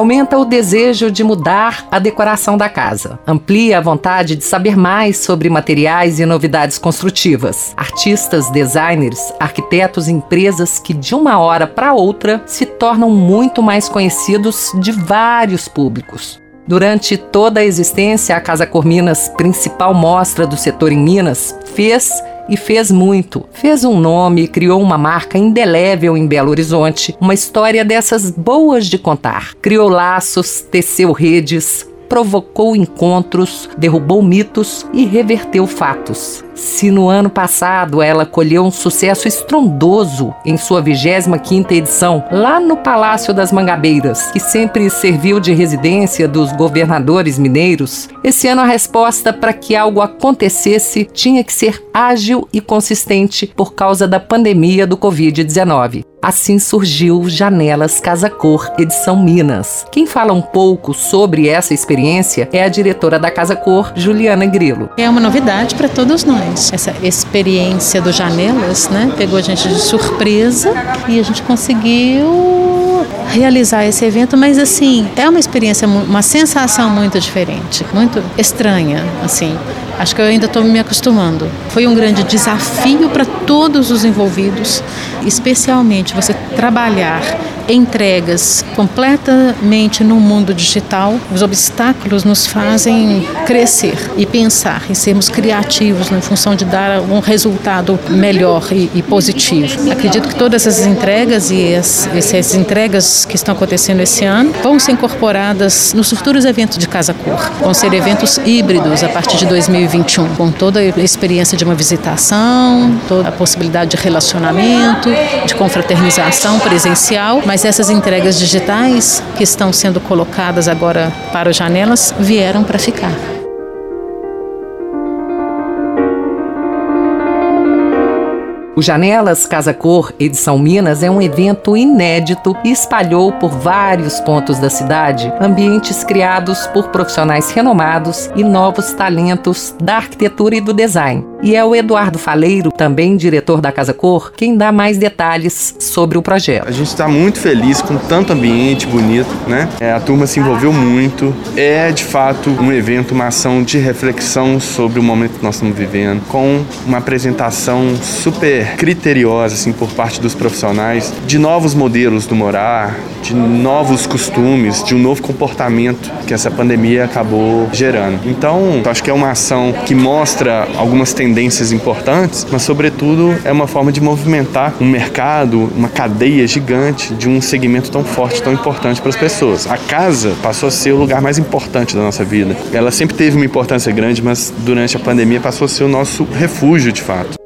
Aumenta o desejo de mudar a decoração da casa. Amplia a vontade de saber mais sobre materiais e novidades construtivas. Artistas, designers, arquitetos e empresas que de uma hora para outra se tornam muito mais conhecidos de vários públicos. Durante toda a existência, a Casa Corminas, principal mostra do setor em Minas, fez e fez muito. Fez um nome, criou uma marca indelével em Belo Horizonte, uma história dessas boas de contar. Criou laços, teceu redes, provocou encontros, derrubou mitos e reverteu fatos. Se no ano passado ela colheu um sucesso estrondoso em sua 25ª edição, lá no Palácio das Mangabeiras, que sempre serviu de residência dos governadores mineiros, esse ano a resposta para que algo acontecesse tinha que ser ágil e consistente por causa da pandemia do Covid-19. Assim surgiu Janelas Casa Cor, edição Minas. Quem fala um pouco sobre essa experiência é a diretora da Casa Cor, Juliana Grilo. É uma novidade para todos nós. Essa experiência do Janelas, né, pegou a gente de surpresa e a gente conseguiu realizar esse evento, mas assim, é uma experiência, uma sensação muito diferente, muito estranha, assim. Acho que eu ainda estou me acostumando. Foi um grande desafio para todos os envolvidos, especialmente você trabalhar entregas completamente no mundo digital. Os obstáculos nos fazem crescer e pensar e sermos criativos em função de dar um resultado melhor e, e positivo. Acredito que todas essas entregas e as, essas entregas que estão acontecendo esse ano vão ser incorporadas nos futuros eventos de Casa Cor. Vão ser eventos híbridos a partir de 2021, com toda a experiência de uma visitação, toda a possibilidade de relacionamento, de confraternização presencial, mas essas entregas digitais que estão sendo colocadas agora para as janelas vieram para ficar. O Janelas Casa Cor Edição Minas é um evento inédito e espalhou por vários pontos da cidade ambientes criados por profissionais renomados e novos talentos da arquitetura e do design. E é o Eduardo Faleiro, também diretor da Casa Cor, quem dá mais detalhes sobre o projeto. A gente está muito feliz com tanto ambiente bonito, né? É, a turma se envolveu muito. É de fato um evento, uma ação de reflexão sobre o momento que nós estamos vivendo, com uma apresentação super criteriosa assim por parte dos profissionais de novos modelos do morar, de novos costumes, de um novo comportamento que essa pandemia acabou gerando. Então, acho que é uma ação que mostra algumas tendências tendências importantes, mas sobretudo é uma forma de movimentar um mercado, uma cadeia gigante de um segmento tão forte, tão importante para as pessoas. A casa passou a ser o lugar mais importante da nossa vida. Ela sempre teve uma importância grande, mas durante a pandemia passou a ser o nosso refúgio de fato.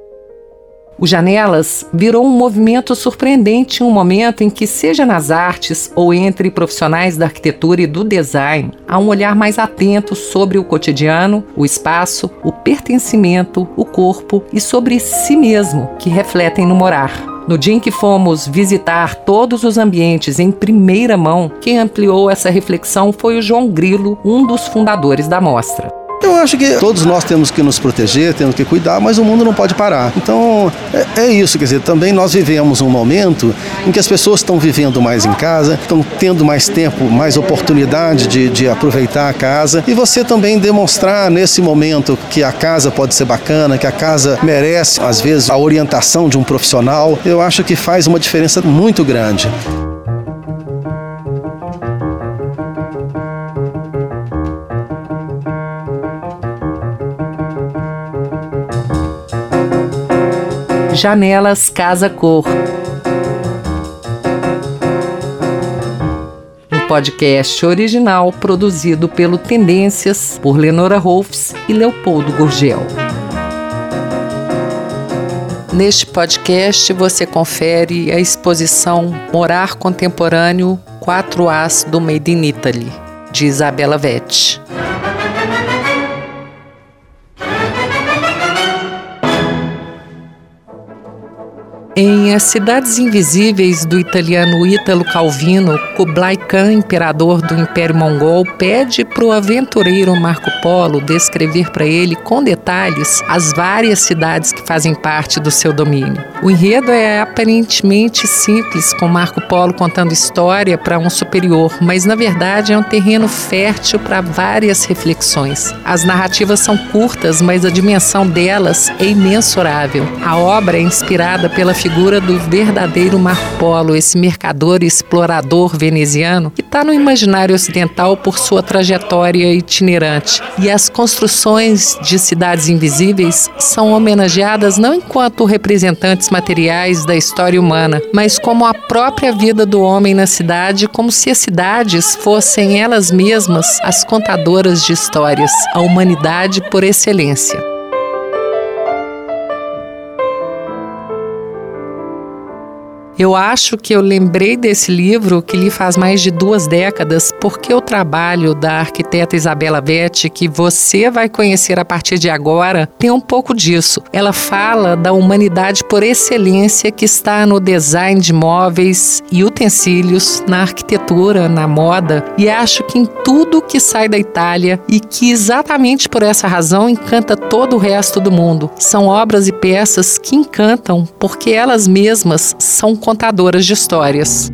O Janelas virou um movimento surpreendente em um momento em que, seja nas artes ou entre profissionais da arquitetura e do design, há um olhar mais atento sobre o cotidiano, o espaço, o pertencimento, o corpo e sobre si mesmo, que refletem no morar. No dia em que fomos visitar todos os ambientes em primeira mão, quem ampliou essa reflexão foi o João Grilo, um dos fundadores da mostra. Eu acho que todos nós temos que nos proteger, temos que cuidar, mas o mundo não pode parar. Então é, é isso, quer dizer, também nós vivemos um momento em que as pessoas estão vivendo mais em casa, estão tendo mais tempo, mais oportunidade de, de aproveitar a casa e você também demonstrar nesse momento que a casa pode ser bacana, que a casa merece, às vezes, a orientação de um profissional, eu acho que faz uma diferença muito grande. Janelas Casa Cor. Um podcast original produzido pelo Tendências por Lenora Rolfs e Leopoldo Gurgel. Neste podcast você confere a exposição Morar Contemporâneo 4As do Made in Italy, de Isabela Vetti. As Cidades Invisíveis, do italiano Ítalo Calvino, Kublai Khan, imperador do Império Mongol, pede para o aventureiro Marco Polo descrever para ele com detalhes as várias cidades que fazem parte do seu domínio. O enredo é aparentemente simples, com Marco Polo contando história para um superior, mas na verdade é um terreno fértil para várias reflexões. As narrativas são curtas, mas a dimensão delas é imensurável. A obra é inspirada pela figura do verdadeiro Marco Polo, esse mercador e explorador veneziano que está no imaginário ocidental por sua trajetória itinerante. E as construções de cidades invisíveis são homenageadas não enquanto representantes materiais da história humana, mas como a própria vida do homem na cidade, como se as cidades fossem elas mesmas as contadoras de histórias, a humanidade por excelência. Eu acho que eu lembrei desse livro que lhe faz mais de duas décadas, porque o trabalho da arquiteta Isabela Vetti, que você vai conhecer a partir de agora, tem um pouco disso. Ela fala da humanidade por excelência que está no design de móveis e utensílios, na arquitetura, na moda, e acho que em tudo que sai da Itália e que exatamente por essa razão encanta todo o resto do mundo. São obras e peças que encantam porque elas mesmas são contadoras de histórias.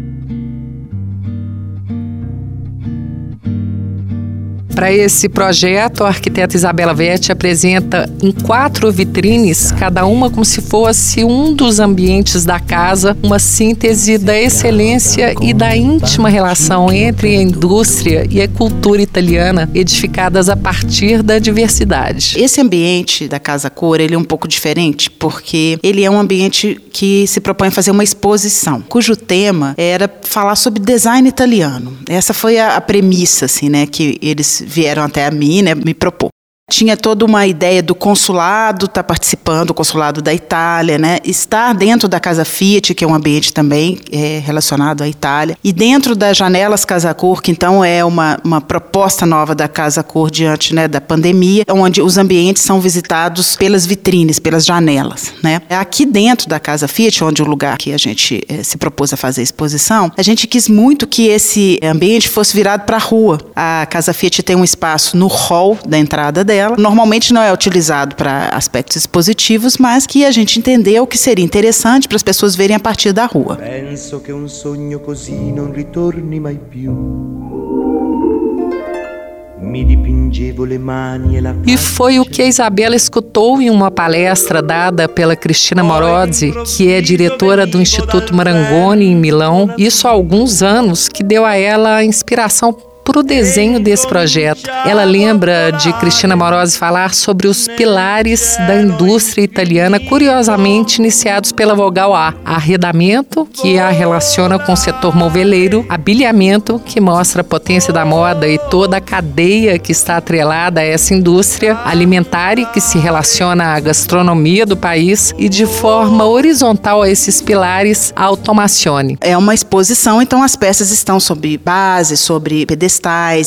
Para esse projeto, a arquiteta Isabela Vetti apresenta em quatro vitrines, cada uma como se fosse um dos ambientes da casa, uma síntese da excelência e da íntima relação entre a indústria e a cultura italiana, edificadas a partir da diversidade. Esse ambiente da Casa Cor, ele é um pouco diferente, porque ele é um ambiente que se propõe a fazer uma exposição, cujo tema era falar sobre design italiano. Essa foi a, premissa, assim, né, que eles vieram até a mim, né, me propor tinha toda uma ideia do consulado estar tá participando, o consulado da Itália, né? Estar dentro da Casa Fiat, que é um ambiente também é, relacionado à Itália, e dentro das janelas Casa Cor, que então é uma, uma proposta nova da Casa Cor diante né, da pandemia, onde os ambientes são visitados pelas vitrines, pelas janelas, né? Aqui dentro da Casa Fiat, onde é o lugar que a gente é, se propôs a fazer a exposição, a gente quis muito que esse ambiente fosse virado para a rua. A Casa Fiat tem um espaço no hall da entrada dela dela. Normalmente não é utilizado para aspectos expositivos, mas que a gente entendeu que seria interessante para as pessoas verem a partir da rua. Penso que um sonho così non ritorni mai più. E foi o que a Isabela escutou em uma palestra dada pela Cristina Morozzi, que é diretora do Instituto Marangoni em Milão, isso há alguns anos, que deu a ela a inspiração para o desenho desse projeto. Ela lembra de Cristina Morosi falar sobre os pilares da indústria italiana, curiosamente iniciados pela vogal A: arredamento, que a relaciona com o setor moveleiro, habiliamento, que mostra a potência da moda e toda a cadeia que está atrelada a essa indústria, alimentar, que se relaciona à gastronomia do país, e de forma horizontal a esses pilares, a automacione. É uma exposição, então as peças estão sobre base, sobre pedestais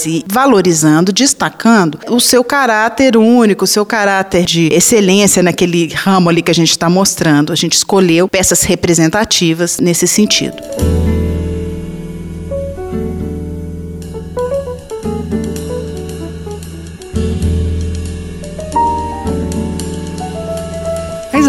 e valorizando, destacando o seu caráter único, o seu caráter de excelência naquele ramo ali que a gente está mostrando. A gente escolheu peças representativas nesse sentido.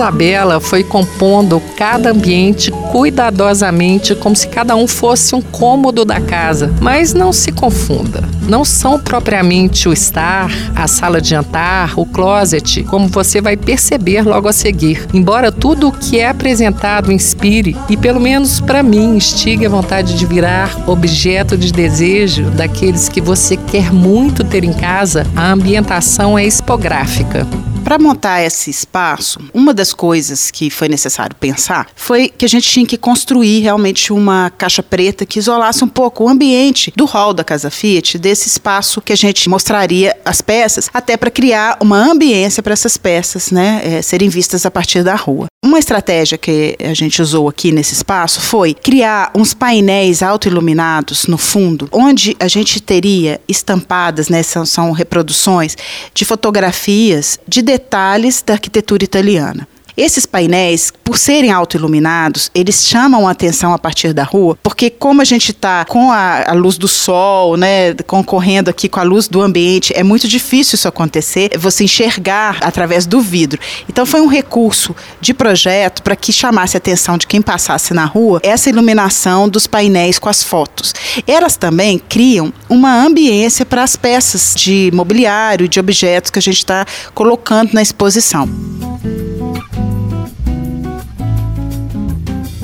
Isabela foi compondo cada ambiente cuidadosamente, como se cada um fosse um cômodo da casa. Mas não se confunda, não são propriamente o estar, a sala de jantar, o closet, como você vai perceber logo a seguir. Embora tudo o que é apresentado inspire e, pelo menos para mim, instigue a vontade de virar objeto de desejo daqueles que você quer muito ter em casa, a ambientação é expográfica. Para montar esse espaço, uma das coisas que foi necessário pensar foi que a gente tinha que construir realmente uma caixa preta que isolasse um pouco o ambiente do hall da Casa Fiat, desse espaço que a gente mostraria as peças, até para criar uma ambiência para essas peças né, é, serem vistas a partir da rua. Uma estratégia que a gente usou aqui nesse espaço foi criar uns painéis autoiluminados no fundo, onde a gente teria estampadas, né, são, são reproduções de fotografias de detalhes da arquitetura italiana. Esses painéis, por serem autoiluminados, eles chamam a atenção a partir da rua, porque como a gente está com a, a, luz do sol, né, concorrendo aqui com a luz do ambiente, é muito difícil isso acontecer, você enxergar através do vidro. Então foi um recurso de projeto para que chamasse a atenção de quem passasse na rua essa iluminação dos painéis com as fotos. Elas também criam uma ambiência para as peças de mobiliário, de objetos que a gente está colocando na exposição.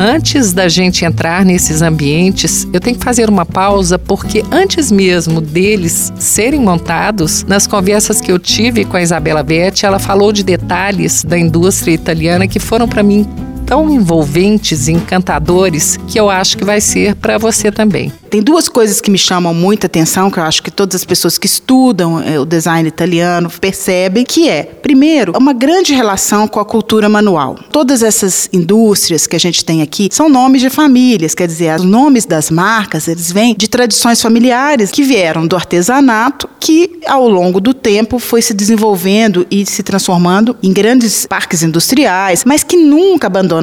Antes da gente entrar nesses ambientes, eu tenho que fazer uma pausa porque antes mesmo deles serem montados, nas conversas que eu tive com a Isabela Vetti, ela falou de detalhes da indústria italiana que foram para mim tão envolventes e encantadores que eu acho que vai ser para você também. Tem duas coisas que me chamam muita atenção, que eu acho que todas as pessoas que estudam é, o design italiano percebem, que é, primeiro, uma grande relação com a cultura manual. Todas essas indústrias que a gente tem aqui são nomes de famílias, quer dizer, os nomes das marcas, eles vêm de tradições familiares que vieram do artesanato, que ao longo do tempo foi se desenvolvendo e se transformando em grandes parques industriais, mas que nunca abandonaram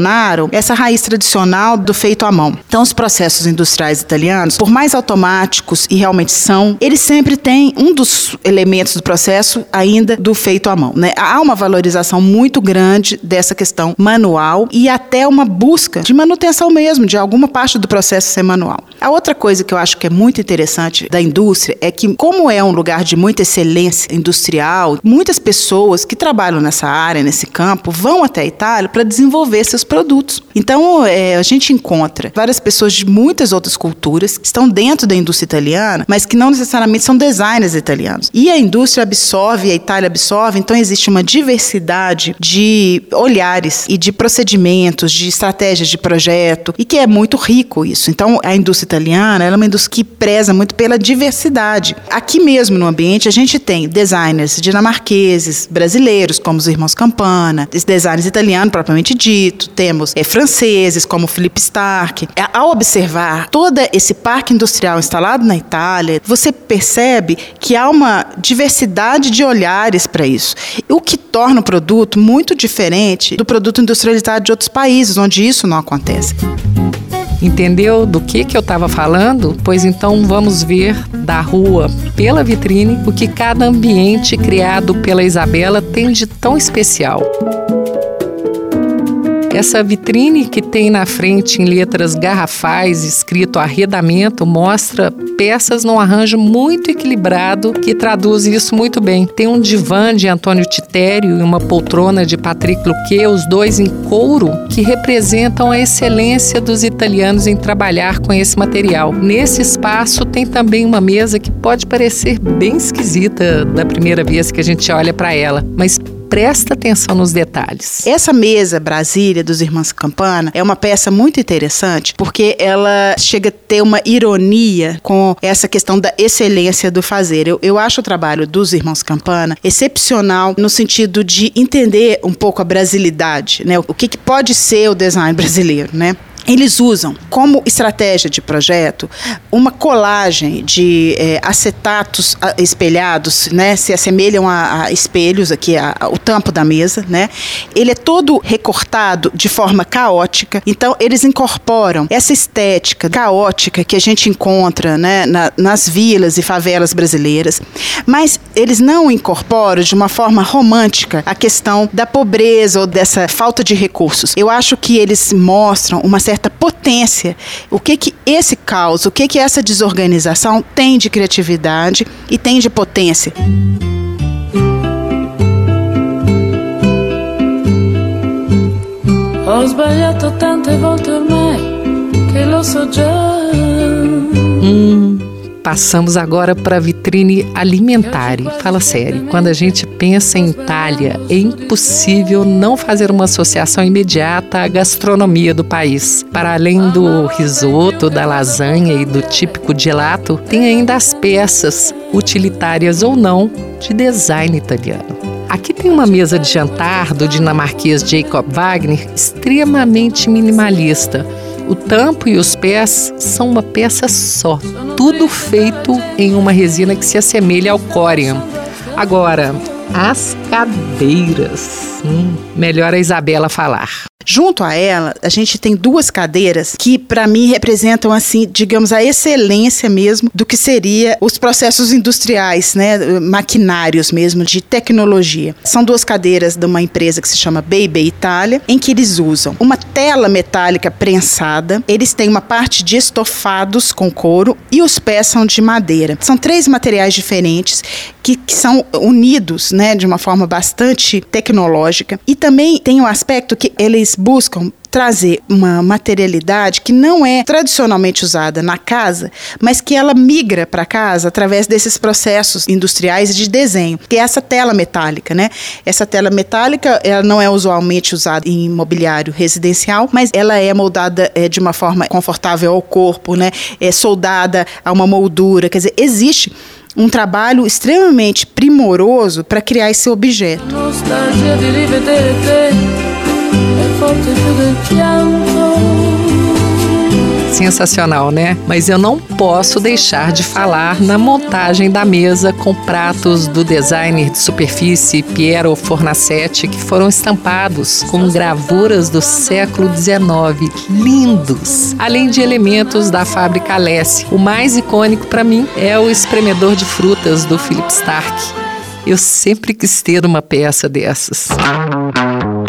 essa raiz tradicional do feito à mão. Então, os processos industriais italianos por mais automáticos e realmente são, eles sempre têm um dos elementos do processo ainda do feito à mão. Né? Há uma valorização muito grande dessa questão manual e até uma busca de manutenção mesmo, de alguma parte do processo ser manual. A outra coisa que eu acho que é muito interessante da indústria é que, como é um lugar de muita excelência industrial, muitas pessoas que trabalham nessa área, nesse campo, vão até a Itália para desenvolver seus produtos. Então, é, a gente encontra várias pessoas de muitas outras culturas estão dentro da indústria italiana, mas que não necessariamente são designers italianos. E a indústria absorve, a Itália absorve, então existe uma diversidade de olhares e de procedimentos, de estratégias de projeto, e que é muito rico isso. Então, a indústria italiana é uma indústria que preza muito pela diversidade. Aqui mesmo no ambiente, a gente tem designers dinamarqueses, brasileiros, como os irmãos Campana, designers italianos propriamente dito, temos é, franceses, como Philippe Stark. Ao observar todo esse par parque industrial instalado na Itália, você percebe que há uma diversidade de olhares para isso, o que torna o produto muito diferente do produto industrializado de outros países, onde isso não acontece. Entendeu do que, que eu estava falando? Pois então vamos ver da rua pela vitrine o que cada ambiente criado pela Isabela tem de tão especial. Essa vitrine que tem na frente em letras garrafais escrito arredamento mostra peças num arranjo muito equilibrado que traduz isso muito bem. Tem um divã de Antônio Titério e uma poltrona de Patrick Luque, os dois em couro, que representam a excelência dos italianos em trabalhar com esse material. Nesse espaço tem também uma mesa que pode parecer bem esquisita da primeira vez que a gente olha para ela, mas presta atenção nos detalhes. Essa mesa Brasília dos Irmãos Campana é uma peça muito interessante porque ela chega a ter uma ironia com essa questão da excelência do fazer. Eu, eu acho o trabalho dos Irmãos Campana excepcional no sentido de entender um pouco a brasilidade, né? O que, que pode ser o design brasileiro, né? Eles usam como estratégia de projeto uma colagem de é, acetatos espelhados, né? Se assemelham a, a espelhos aqui, a, a, o tampo da mesa, né? Ele é todo recortado de forma caótica. Então eles incorporam essa estética caótica que a gente encontra, né? Na, nas vilas e favelas brasileiras, mas eles não incorporam de uma forma romântica a questão da pobreza ou dessa falta de recursos. Eu acho que eles mostram uma certa certa potência. O que que esse caos, o que que essa desorganização tem de criatividade e tem de potência? Ho sbagliato tante volte ormai che lo so già. Hum passamos agora para a vitrine alimentar. Fala sério, quando a gente pensa em Itália, é impossível não fazer uma associação imediata à gastronomia do país. Para além do risoto, da lasanha e do típico gelato, tem ainda as peças, utilitárias ou não, de design italiano. Aqui tem uma mesa de jantar do dinamarquês Jacob Wagner extremamente minimalista o tampo e os pés são uma peça só, tudo feito em uma resina que se assemelha ao corian. Agora, as cadeiras cadeiras. Hum, melhor a Isabela falar. Junto a ela, a gente tem duas cadeiras que, para mim, representam, assim, digamos, a excelência mesmo do que seria os processos industriais, né, maquinários mesmo, de tecnologia. São duas cadeiras de uma empresa que se chama Baby Itália, em que eles usam uma tela metálica prensada, eles têm uma parte de estofados com couro e os pés são de madeira. São três materiais diferentes que, que são unidos, né, de uma forma bastante tecnológica. E também tem um aspecto que eles buscam trazer uma materialidade que não é tradicionalmente usada na casa, mas que ela migra para casa através desses processos industriais de desenho, que é essa tela metálica, né? Essa tela metálica, ela não é usualmente usada em mobiliário residencial, mas ela é moldada é, de uma forma confortável ao corpo, né? É soldada a uma moldura, quer dizer, existe um trabalho extremamente primoroso para criar esse objeto. Nostalgia di Sensacional, né? Mas eu não posso deixar de falar na montagem da mesa com pratos do designer de superfície Piero Fornacetti que foram estampados com gravuras do século XIX, lindos, além de elementos da fábrica Alessi. O mais icônico para mim é o espremedor de frutas do Philip Stark. Eu sempre quis ter uma peça dessas. E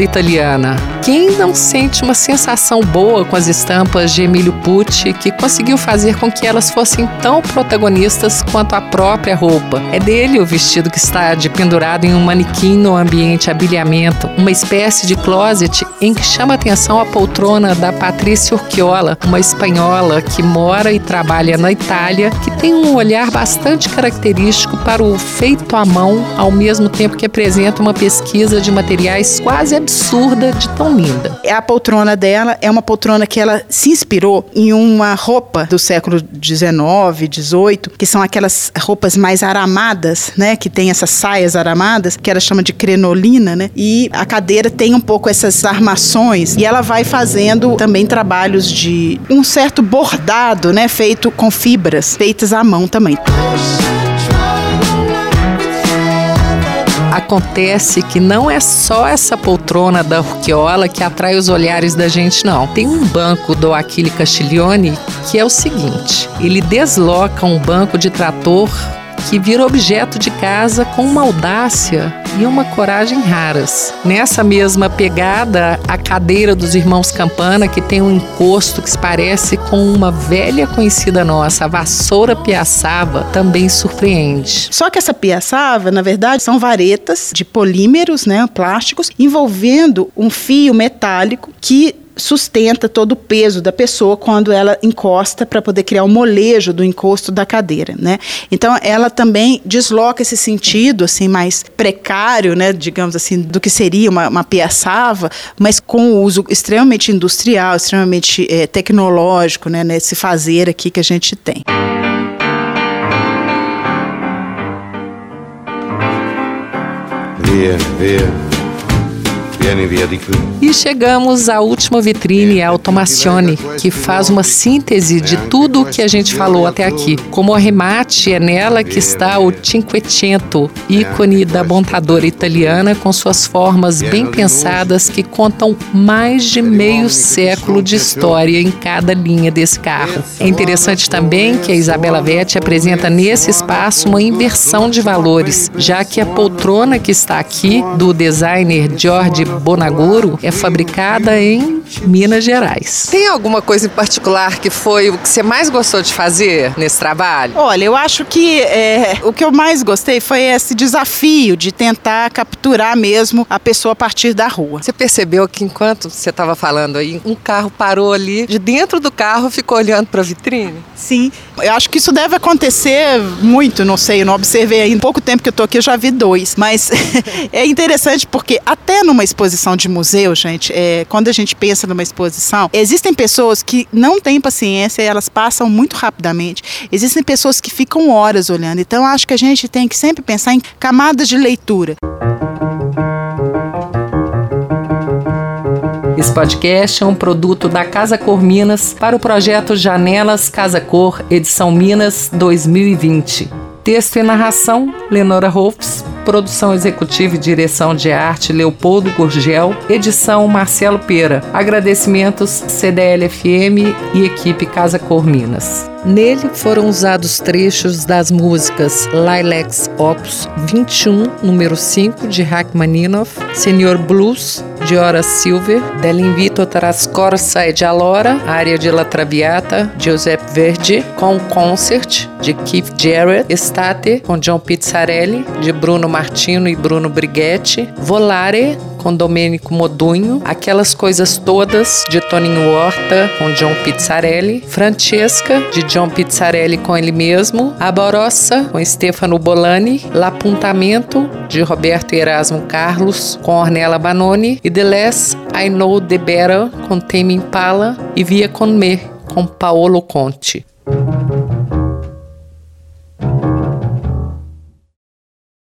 italiana? Quem não sente uma sensação boa com as estampas de Emílio Pucci, que conseguiu fazer com que elas fossem tão protagonistas quanto a própria roupa? É dele o vestido que está de pendurado em um manequim no ambiente habilhamento, uma espécie de closet em que chama atenção a poltrona da Patrícia Urquiola, uma espanhola que mora e trabalha na Itália, que tem um olhar bastante característico para o feito à mão, ao mesmo tempo que apresenta uma pesquisa de materiais quase absurda de tão linda. A poltrona dela é uma poltrona que ela se inspirou em uma roupa do século XIX, XVIII, que são aquelas roupas mais aramadas, né? Que tem essas saias aramadas, que ela chama de crenolina, né? E a cadeira tem um pouco essas armações e ela vai fazendo também trabalhos de um certo bordado, né? Feito com fibras, feitas à mão também. Acontece que não é só essa poltrona da Urquiola que atrai os olhares da gente, não. Tem um banco do Aquile Castiglione que é o seguinte: ele desloca um banco de trator que vira objeto de casa com uma audácia e uma coragem raras. Nessa mesma pegada, a cadeira dos irmãos Campana, que tem um encosto que se parece com uma velha conhecida nossa, a vassoura piaçava, também surpreende. Só que essa piaçava, na verdade, são varetas de polímeros, né, plásticos, envolvendo um fio metálico que sustenta todo o peso da pessoa quando ela encosta para poder criar o um molejo do encosto da cadeira, né? Então ela também desloca esse sentido assim mais precário, né, digamos assim, do que seria uma, uma piaçava, mas com o uso extremamente industrial, extremamente é, tecnológico, né, nesse fazer aqui que a gente tem. Ver, ver e chegamos à última vitrine, a Automazione, que faz uma síntese de tudo o que a gente falou até aqui. Como arremate, é nela que está o Cinquecento, ícone da montadora italiana com suas formas bem pensadas que contam mais de meio século de história em cada linha desse carro. É interessante também que a Isabela Vetti apresenta nesse espaço uma inversão de valores, já que a poltrona que está aqui, do designer George Bonaguro é fabricada em Minas Gerais. Tem alguma coisa em particular que foi o que você mais gostou de fazer nesse trabalho? Olha, eu acho que é, o que eu mais gostei foi esse desafio de tentar capturar mesmo a pessoa a partir da rua. Você percebeu que enquanto você estava falando aí, um carro parou ali, de dentro do carro ficou olhando para a vitrine? Sim, eu acho que isso deve acontecer muito, não sei, eu não observei ainda. Pouco tempo que eu tô aqui, eu já vi dois, mas é interessante porque até numa exposição de museu, gente, é, quando a gente pensa numa exposição, existem pessoas que não têm paciência e elas passam muito rapidamente. Existem pessoas que ficam horas olhando. Então, acho que a gente tem que sempre pensar em camadas de leitura. Esse podcast é um produto da Casa Cor Minas para o projeto Janelas Casa Cor, edição Minas 2020. Texto e narração: Lenora Rolfs. Produção executiva e direção de arte: Leopoldo Gurgel. Edição: Marcelo Pera. Agradecimentos: CDL-FM e equipe Casa Cor Minas. Nele foram usados trechos das músicas Lilacs Opus 21, número 5, de Rachmaninoff, Senhor Blues, de Hora Silver, Dell'invito trascorsa e de Alora, área de La Traviata, Giuseppe Verdi, com Concert, de Keith Jarrett, Estate, com John Pizzarelli, de Bruno Martino e Bruno Brighetti, Volare, com Domênico Modunho, Aquelas Coisas Todas, de Toninho Horta, com John Pizzarelli, Francesca, de John Pizzarelli com ele mesmo, A Borossa, com Stefano Bolani, L'Apuntamento, de Roberto Erasmo Carlos, com Ornella Banoni, e The Less I Know The Better, com Tame Impala, e Via Con Me, com Paolo Conte.